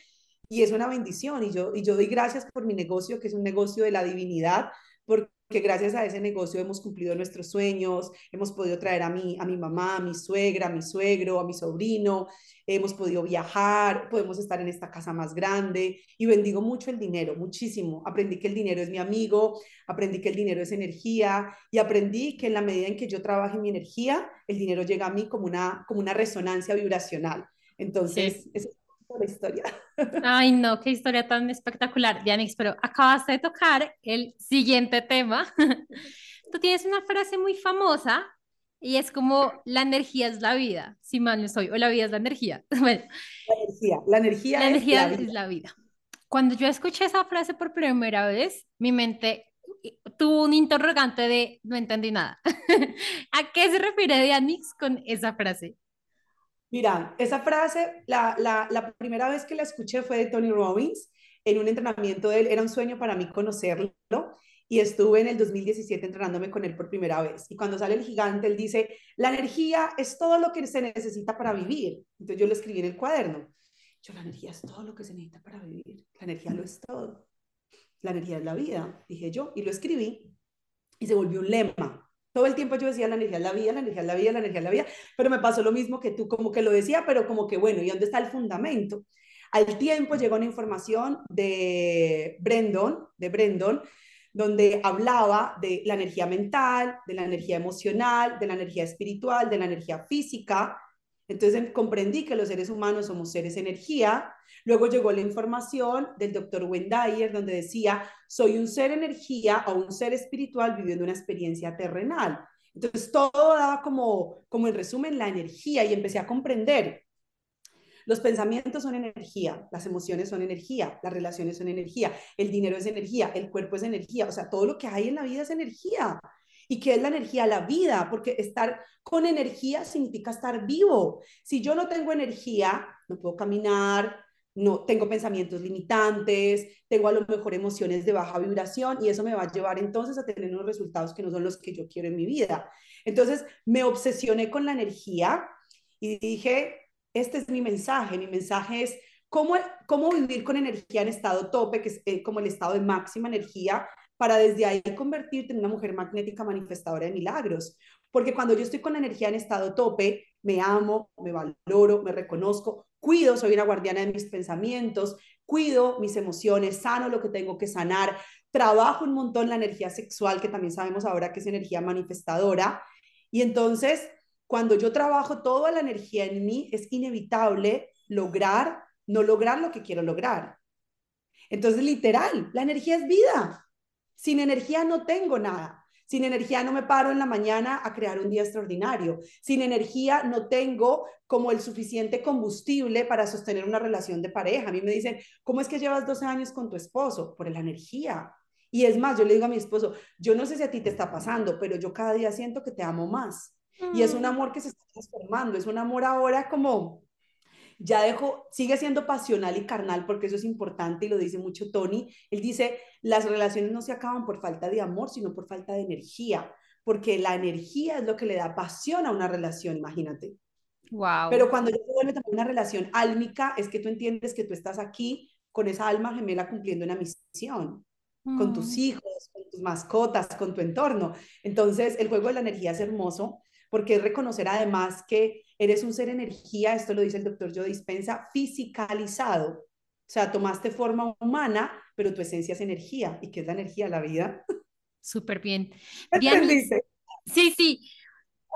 y es una bendición y yo, y yo doy gracias por mi negocio, que es un negocio de la divinidad, porque que gracias a ese negocio hemos cumplido nuestros sueños, hemos podido traer a mi, a mi mamá, a mi suegra, a mi suegro, a mi sobrino, hemos podido viajar, podemos estar en esta casa más grande y bendigo mucho el dinero, muchísimo. Aprendí que el dinero es mi amigo, aprendí que el dinero es energía y aprendí que en la medida en que yo trabaje mi energía, el dinero llega a mí como una, como una resonancia vibracional. Entonces, eso la historia. Ay, no, qué historia tan espectacular, Dianix, pero acabas de tocar el siguiente tema. Tú tienes una frase muy famosa y es como la energía es la vida, si mal no estoy, o la vida es la energía. Bueno, la energía, la energía, la energía es, la vida. Cuando yo escuché esa frase por primera vez, mi mente tuvo un interrogante de no entendí nada. ¿A qué se refiere Dianix con esa frase? Mira, esa frase, la, la, la, primera vez que la escuché fue de Tony Robbins en un entrenamiento de él. Era un sueño para mí conocerlo y estuve en el 2017 entrenándome con él por primera vez. Y cuando sale el gigante, él dice, la energía es todo lo que se necesita para vivir. Entonces yo lo escribí en el cuaderno. Yo, la energía es todo lo que se necesita para vivir. La energía lo es todo. La energía es la vida, dije yo, y lo escribí y se volvió un lema. Todo el tiempo yo decía, la energía es la vida, la energía es la vida, la energía es la vida, pero me pasó lo mismo que tú, como que lo decía, pero como que, bueno, ¿y dónde está el fundamento? Al tiempo llegó una información de Brendon, de Brendon, donde hablaba de la energía mental, de la energía emocional, de la energía espiritual, de la energía física. Entonces comprendí que los seres humanos somos seres energía. Luego llegó la información del doctor Wendayer, donde decía, soy un ser energía o un ser espiritual viviendo una experiencia terrenal. Entonces todo daba como, como en resumen la energía y empecé a comprender los pensamientos son energía, las emociones son energía, las relaciones son energía, el dinero es energía, el cuerpo es energía, o sea, todo lo que hay en la vida es energía. ¿Y qué es la energía? La vida, porque estar con energía significa estar vivo. Si yo no tengo energía, no puedo caminar, no tengo pensamientos limitantes, tengo a lo mejor emociones de baja vibración y eso me va a llevar entonces a tener unos resultados que no son los que yo quiero en mi vida. Entonces me obsesioné con la energía y dije, este es mi mensaje. Mi mensaje es cómo, cómo vivir con energía en estado tope, que es eh, como el estado de máxima energía, para desde ahí convertirte en una mujer magnética manifestadora de milagros. Porque cuando yo estoy con la energía en estado tope, me amo, me valoro, me reconozco, cuido, soy una guardiana de mis pensamientos, cuido mis emociones, sano lo que tengo que sanar, trabajo un montón la energía sexual, que también sabemos ahora que es energía manifestadora. Y entonces cuando yo trabajo toda la energía en mí, es inevitable lograr, no lograr lo que quiero lograr. Entonces, literal, la energía es vida. Sin energía no tengo nada. Sin energía no me paro en la mañana a crear un día extraordinario. Sin energía no tengo como el suficiente combustible para sostener una relación de pareja. A mí me dicen, ¿cómo es que llevas 12 años con tu esposo? Por la energía. Y es más, yo le digo a mi esposo, yo no sé si a ti te está pasando, pero yo cada día siento que te amo más. Y es un mm. amor que se está transformando, es un amor ahora como, ya dejo, sigue siendo pasional y carnal, porque eso es importante y lo dice mucho Tony. Él dice, las relaciones no se acaban por falta de amor, sino por falta de energía, porque la energía es lo que le da pasión a una relación, imagínate. Wow. Pero cuando ya se vuelve también una relación álmica, es que tú entiendes que tú estás aquí con esa alma gemela cumpliendo una misión, con tus mm. hijos, con tus mascotas, con tu entorno. Entonces, el juego de la energía es hermoso porque es reconocer además que eres un ser energía, esto lo dice el doctor Joe Dispensa, fisicalizado. O sea, tomaste forma humana, pero tu esencia es energía. ¿Y qué es la energía? La vida. Súper bien. bien sí, sí.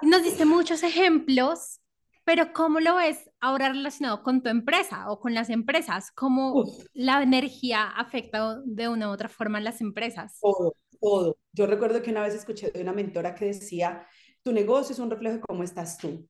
Nos diste muchos ejemplos, pero ¿cómo lo ves ahora relacionado con tu empresa o con las empresas? ¿Cómo la energía afecta de una u otra forma a las empresas? Todo, todo. Yo recuerdo que una vez escuché de una mentora que decía, tu negocio es un reflejo de cómo estás tú.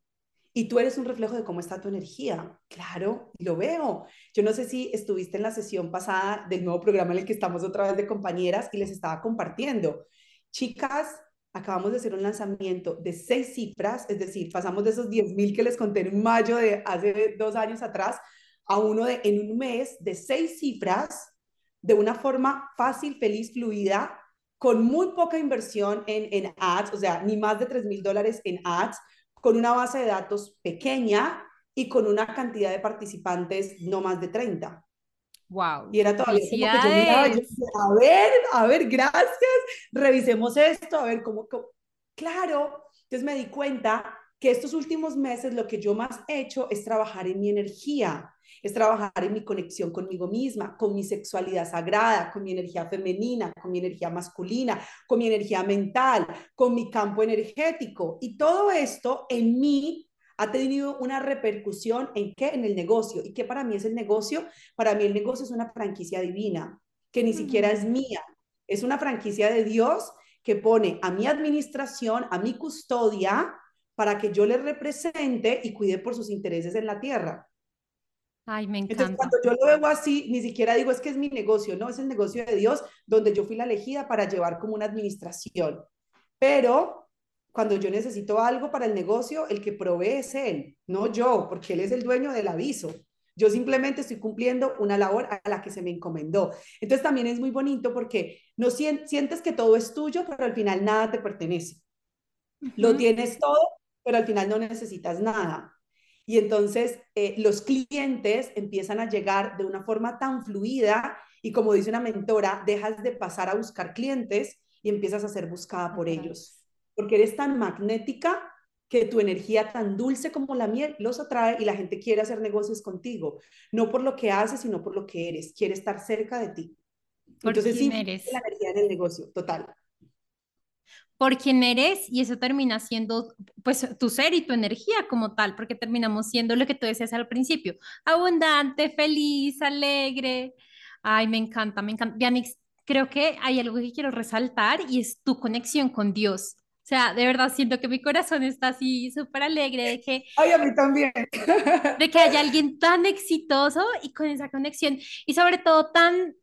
Y tú eres un reflejo de cómo está tu energía. Claro, lo veo. Yo no sé si estuviste en la sesión pasada del nuevo programa en el que estamos otra vez de compañeras y les estaba compartiendo. Chicas, acabamos de hacer un lanzamiento de seis cifras, es decir, pasamos de esos 10 mil que les conté en mayo de hace dos años atrás a uno de en un mes de seis cifras de una forma fácil, feliz, fluida, con muy poca inversión en, en ads, o sea, ni más de 3 mil dólares en ads, con una base de datos pequeña y con una cantidad de participantes no más de 30. Wow. Y era todavía como que yo miraba, yo a ver, a ver, gracias, revisemos esto, a ver cómo, cómo, Claro, entonces me di cuenta que estos últimos meses lo que yo más he hecho es trabajar en mi energía, es trabajar en mi conexión conmigo misma, con mi sexualidad sagrada, con mi energía femenina, con mi energía masculina, con mi energía mental, con mi campo energético. Y todo esto en mí ha tenido una repercusión en qué? En el negocio. ¿Y qué para mí es el negocio? Para mí el negocio es una franquicia divina, que ni siquiera es mía. Es una franquicia de Dios que pone a mi administración, a mi custodia, para que yo le represente y cuide por sus intereses en la tierra. Ay, me encanta. Entonces, cuando yo lo veo así, ni siquiera digo es que es mi negocio, no, es el negocio de Dios, donde yo fui la elegida para llevar como una administración. Pero cuando yo necesito algo para el negocio, el que provee es Él, no yo, porque Él es el dueño del aviso. Yo simplemente estoy cumpliendo una labor a la que se me encomendó. Entonces también es muy bonito porque no sientes que todo es tuyo, pero al final nada te pertenece. Lo tienes todo, pero al final no necesitas nada. Y entonces eh, los clientes empiezan a llegar de una forma tan fluida y como dice una mentora, dejas de pasar a buscar clientes y empiezas a ser buscada por ellos. Porque eres tan magnética que tu energía tan dulce como la miel los atrae y la gente quiere hacer negocios contigo. No por lo que haces, sino por lo que eres. Quiere estar cerca de ti. Entonces, sí, eres? la energía del negocio, total por quién eres y eso termina siendo pues tu ser y tu energía como tal, porque terminamos siendo lo que tú decías al principio, abundante, feliz, alegre. Ay, me encanta, me encanta. Yanix, creo que hay algo que quiero resaltar y es tu conexión con Dios. O sea, de verdad siento que mi corazón está así súper alegre de que... Ay, a mí también. De que haya alguien tan exitoso y con esa conexión y sobre todo tan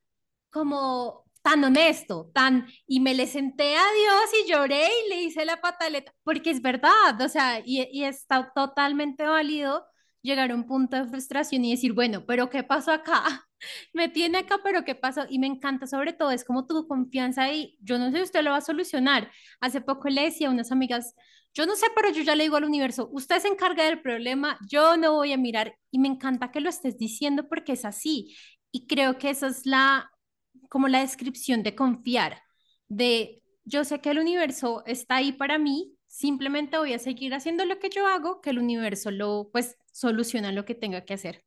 como tan honesto, tan, y me le senté a Dios y lloré y le hice la pataleta, porque es verdad, o sea, y, y está totalmente válido llegar a un punto de frustración y decir, bueno, pero ¿qué pasó acá? Me tiene acá, pero ¿qué pasó? Y me encanta sobre todo, es como tu confianza y yo no sé si usted lo va a solucionar. Hace poco le decía a unas amigas, yo no sé, pero yo ya le digo al universo, usted se encarga del problema, yo no voy a mirar. Y me encanta que lo estés diciendo porque es así. Y creo que esa es la como la descripción de confiar, de yo sé que el universo está ahí para mí, simplemente voy a seguir haciendo lo que yo hago, que el universo lo, pues, soluciona lo que tenga que hacer.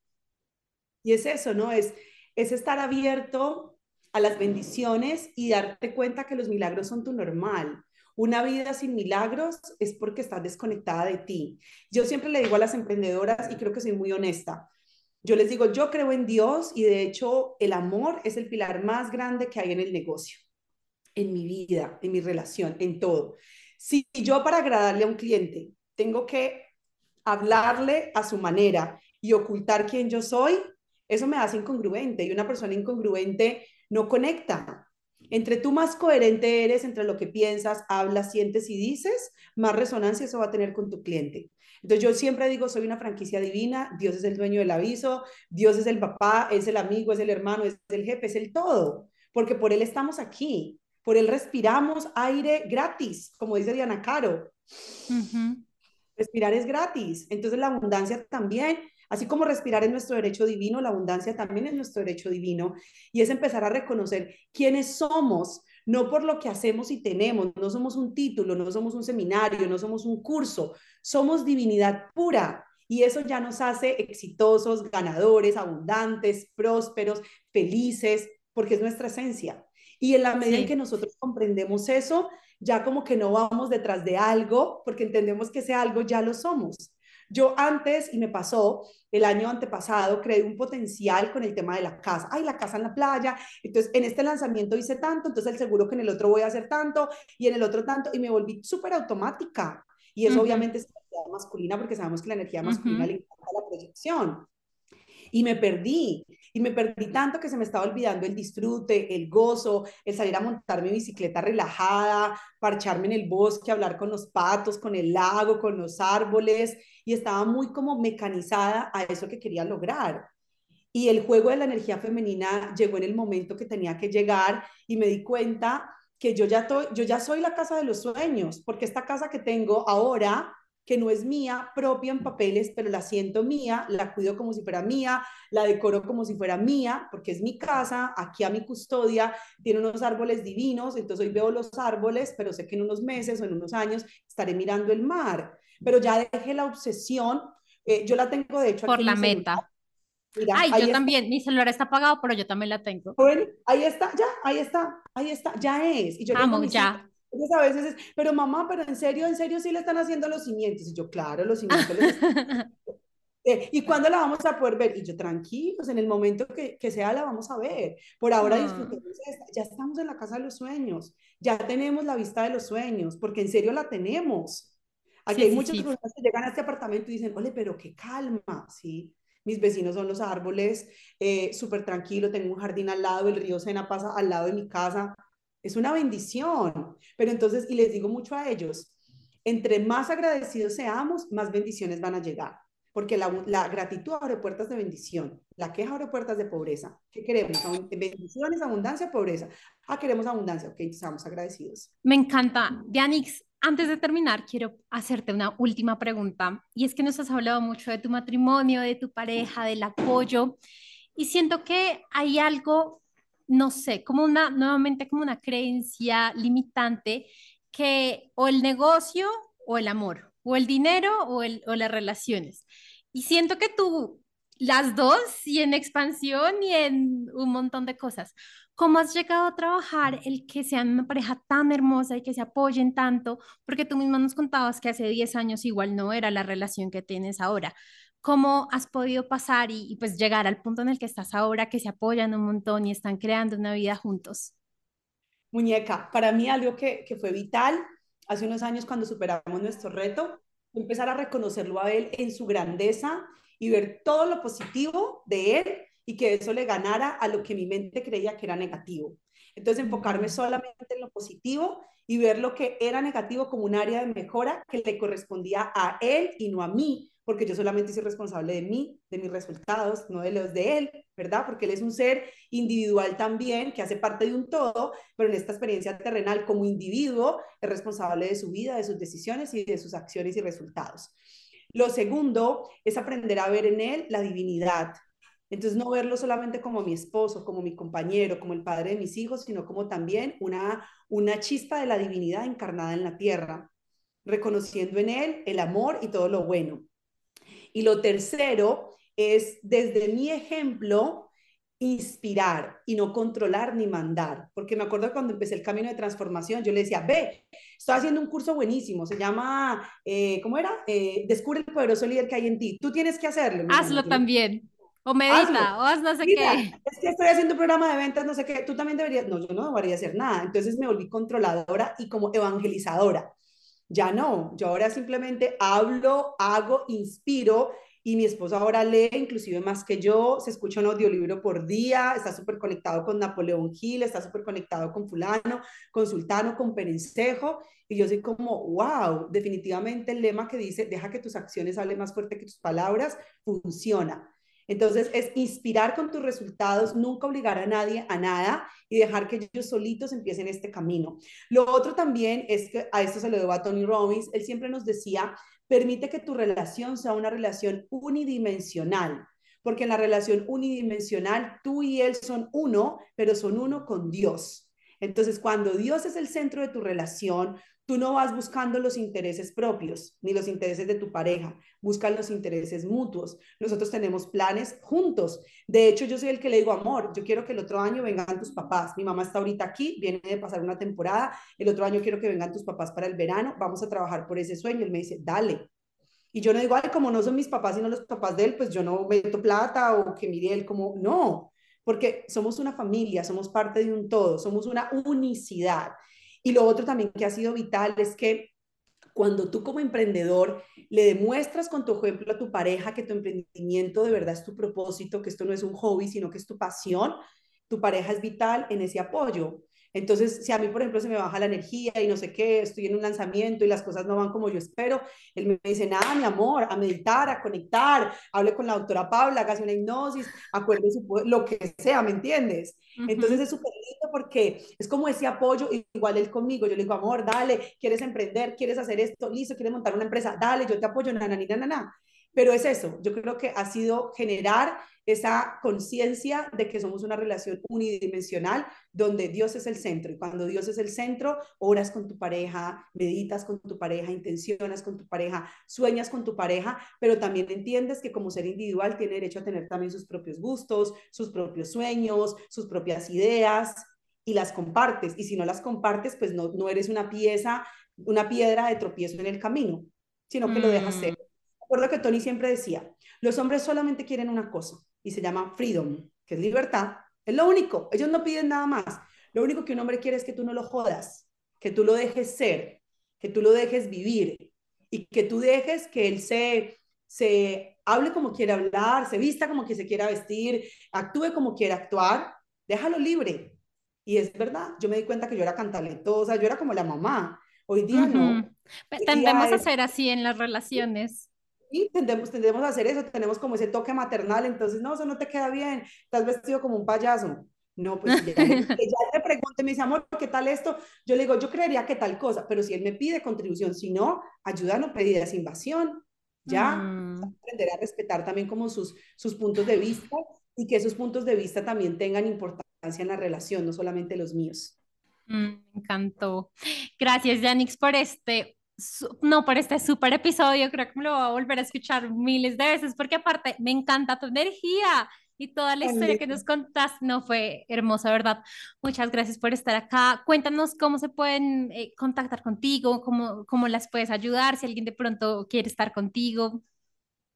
Y es eso, ¿no? Es, es estar abierto a las bendiciones y darte cuenta que los milagros son tu normal. Una vida sin milagros es porque estás desconectada de ti. Yo siempre le digo a las emprendedoras, y creo que soy muy honesta, yo les digo, yo creo en Dios y de hecho el amor es el pilar más grande que hay en el negocio, en mi vida, en mi relación, en todo. Si yo para agradarle a un cliente tengo que hablarle a su manera y ocultar quién yo soy, eso me hace incongruente y una persona incongruente no conecta. Entre tú más coherente eres entre lo que piensas, hablas, sientes y dices, más resonancia eso va a tener con tu cliente. Entonces yo siempre digo, soy una franquicia divina, Dios es el dueño del aviso, Dios es el papá, es el amigo, es el hermano, es el jefe, es el todo, porque por Él estamos aquí, por Él respiramos aire gratis, como dice Diana Caro. Respirar es gratis, entonces la abundancia también, así como respirar es nuestro derecho divino, la abundancia también es nuestro derecho divino, y es empezar a reconocer quiénes somos, no por lo que hacemos y tenemos, no somos un título, no somos un seminario, no somos un curso, somos divinidad pura Y eso ya nos hace exitosos, ganadores, abundantes, prósperos, felices, porque es nuestra esencia. Y en la medida en que nosotros comprendemos eso, ya como que no vamos detrás de algo, porque entendemos que ese algo ya lo somos. Yo antes, y me pasó el año antepasado, creé un potencial con el tema de la casa. Ay, la casa en la playa. Entonces, en este lanzamiento hice tanto, entonces el seguro que en el otro voy a hacer tanto y en el otro tanto, y me volví súper automática. Y eso obviamente es masculina porque sabemos que la energía masculina le encanta la proyección. Y me perdí, y me perdí tanto que se me estaba olvidando el disfrute, el gozo, el salir a montar mi bicicleta relajada, parcharme en el bosque, hablar con los patos, con el lago, con los árboles, y estaba muy como mecanizada a eso que quería lograr. Y el juego de la energía femenina llegó en el momento que tenía que llegar y me di cuenta que yo ya, yo ya soy la casa de los sueños, porque esta casa que tengo ahora que no es mía, propia en papeles, pero la siento mía, la cuido como si fuera mía, la decoro como si fuera mía, porque es mi casa, aquí a mi custodia, tiene unos árboles divinos, entonces hoy veo los árboles, pero sé que en unos meses o en unos años estaré mirando el mar, pero ya dejé la obsesión, eh, yo la tengo de hecho. Por la meta. Ay, yo también, mi celular está apagado, pero yo también la tengo. Bueno, ahí está, ya, ahí está, ahí está, ya es. Y yo Vamos, ya. Entonces a veces es, pero mamá, pero en serio, en serio sí le están haciendo los cimientos. Y yo, claro, los cimientos. eh, ¿Y cuándo la vamos a poder ver? Y yo, tranquilos, en el momento que, que sea la vamos a ver. Por ahora ah. disfrutemos Ya estamos en la casa de los sueños. Ya tenemos la vista de los sueños, porque en serio la tenemos. Aquí hay muchas personas que llegan a este apartamento y dicen, ole, pero qué calma, ¿sí? Mis vecinos son los árboles, eh, súper tranquilo, tengo un jardín al lado, el río Sena pasa al lado de mi casa es una bendición. Pero entonces, y les digo mucho a ellos, entre más agradecidos seamos, más bendiciones van a llegar. Porque la, la gratitud abre puertas de bendición, la queja abre puertas de pobreza. ¿Qué queremos? Bendiciones, abundancia, pobreza. Ah, queremos abundancia, ok, estamos agradecidos. Me encanta. Dianix, antes de terminar, quiero hacerte una última pregunta. Y es que nos has hablado mucho de tu matrimonio, de tu pareja, del apoyo. Y siento que hay algo no sé, como una, nuevamente como una creencia limitante que o el negocio o el amor, o el dinero o, o las relaciones. Y siento que tú, las dos, y en expansión y en un montón de cosas. ¿Cómo has llegado a trabajar el que sean una pareja tan hermosa y que se apoyen tanto? Porque tú misma nos contabas que hace 10 años igual no era la relación que tienes ahora cómo has podido pasar y, pues llegar al punto en el que estás ahora, que se apoyan un montón y están creando una vida juntos. Muñeca, para mí algo que, que fue vital hace unos años cuando superamos nuestro reto, empezar a reconocerlo a él en su grandeza y ver todo lo positivo de él y que eso le ganara a lo que mi mente creía que era negativo. Entonces, enfocarme solamente en lo positivo y ver lo que era negativo como un área de mejora que le correspondía a él y no a mí, porque yo solamente soy responsable de mí, de mis resultados, no de los de él, ¿verdad? Porque él es un ser individual también, que hace parte de un todo, pero en esta experiencia terrenal como individuo es responsable de su vida, de sus decisiones y de sus acciones y resultados. Lo segundo es aprender a ver en él la divinidad. Entonces, no verlo solamente como mi esposo, como mi compañero, como el padre de mis hijos, sino como también una, una chispa de la divinidad encarnada en la tierra, reconociendo en él el amor y todo lo bueno. Y lo tercero es, desde mi ejemplo, inspirar y no controlar ni mandar. Porque me acuerdo cuando empecé el camino de transformación, yo le decía, ve, estoy haciendo un curso buenísimo, se llama, eh, ¿cómo era? Eh, Descubre el poderoso líder que hay en ti. Tú tienes que hacerlo. Hazlo también. O medita, o haz no sé qué. Es que estoy haciendo un programa de ventas, no sé qué. Tú también deberías. No, yo no debería hacer nada. Entonces me volví controladora y como evangelizadora. Ya no, yo ahora simplemente hablo, hago, inspiro y mi esposo ahora lee inclusive más que yo, se escucha un audiolibro por día, está súper conectado con Napoleón Gil, está súper conectado con fulano, con sultano, con perencejo y yo soy como, wow, definitivamente el lema que dice, deja que tus acciones hablen más fuerte que tus palabras, funciona. Entonces, es inspirar con tus resultados, nunca obligar a nadie a nada y dejar que ellos solitos empiecen este camino. Lo otro también es que a esto se lo debo a Tony Robbins, él siempre nos decía, permite que tu relación sea una relación unidimensional, porque en la relación unidimensional tú y él son uno, pero son uno con Dios. Entonces, cuando Dios es el centro de tu relación, tú no vas buscando los intereses propios ni los intereses de tu pareja, buscan los intereses mutuos. Nosotros tenemos planes juntos. De hecho, yo soy el que le digo, amor, yo quiero que el otro año vengan tus papás. Mi mamá está ahorita aquí, viene de pasar una temporada, el otro año quiero que vengan tus papás para el verano, vamos a trabajar por ese sueño. Él me dice, dale. Y yo no digo, ay, como no son mis papás sino los papás de él, pues yo no meto plata o que mire él como, no, porque somos una familia, somos parte de un todo, somos una unicidad. Y lo otro también que ha sido vital es que cuando tú como emprendedor le demuestras con tu ejemplo a tu pareja que tu emprendimiento de verdad es tu propósito, que esto no es un hobby, sino que es tu pasión, tu pareja es vital en ese apoyo. Entonces, si a mí, por ejemplo, se me baja la energía y no sé qué, estoy en un lanzamiento y las cosas no van como yo espero, él me dice, nada, mi amor, a meditar, a conectar, hable con la doctora Paula, haga una hipnosis, acuérdese, lo que sea, ¿me entiendes? Entonces es súper lindo porque es como ese apoyo, igual él conmigo, yo le digo, amor, dale, quieres emprender, quieres hacer esto, listo, quieres montar una empresa, dale, yo te apoyo, na, na, na, na. Pero es eso, yo creo que ha sido generar esa conciencia de que somos una relación unidimensional donde Dios es el centro. Y cuando Dios es el centro, oras con tu pareja, meditas con tu pareja, intencionas con tu pareja, sueñas con tu pareja, pero también entiendes que como ser individual tiene derecho a tener también sus propios gustos, sus propios sueños, sus propias ideas y las compartes. Y si no las compartes, pues no, no eres una pieza, una piedra de tropiezo en el camino, sino que lo dejas ser. Recuerdo que Tony siempre decía, los hombres solamente quieren una cosa y se llama freedom, que es libertad. Es lo único, ellos no piden nada más. Lo único que un hombre quiere es que tú no lo jodas, que tú lo dejes ser, que tú lo dejes vivir y que tú dejes que él se, se hable como quiere hablar, se vista como que se quiera vestir, actúe como quiera actuar, déjalo libre. Y es verdad, yo me di cuenta que yo era cantaletosa, yo era como la mamá. Hoy día no. Tendemos a ser así en las relaciones. Y tendemos, tendemos a hacer eso, tenemos como ese toque maternal, entonces, no, eso no te queda bien, estás vestido como un payaso. No, pues ya, ya le pregunte, me dice, amor, ¿qué tal esto? Yo le digo, yo creería que tal cosa, pero si él me pide contribución, si no, ayuda no pedir esa invasión, ya, mm. aprender a respetar también como sus, sus puntos de vista y que esos puntos de vista también tengan importancia en la relación, no solamente los míos. Mm, me encantó. Gracias, Janix, por este no, por este súper episodio, creo que me lo voy a volver a escuchar miles de veces, porque aparte me encanta tu energía y toda la historia que nos contaste, no fue hermosa, ¿verdad? Muchas gracias por estar acá. Cuéntanos cómo se pueden eh, contactar contigo, cómo, cómo las puedes ayudar, si alguien de pronto quiere estar contigo.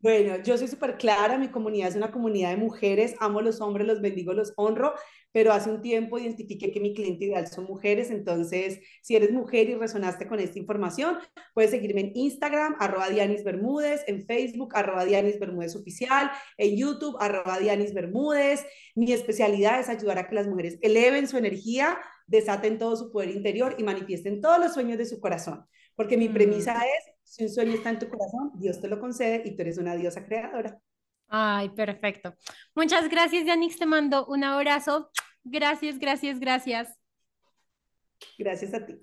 Bueno, yo soy súper clara, mi comunidad es una comunidad de mujeres, amo los hombres, los bendigo, los honro, pero hace un tiempo identifiqué que mi cliente ideal son mujeres, entonces si eres mujer y resonaste con esta información, puedes seguirme en Instagram, arroba Dianis Bermúdez, en Facebook, arroba Dianis Bermúdez Oficial, en YouTube, arroba Dianis Bermúdez. Mi especialidad es ayudar a que las mujeres eleven su energía, desaten todo su poder interior y manifiesten todos los sueños de su corazón, porque mi premisa mm. es si un sueño está en tu corazón, Dios te lo concede y tú eres una diosa creadora. Ay, perfecto. Muchas gracias, Yanix. Te mando un abrazo. Gracias, gracias, gracias. Gracias a ti.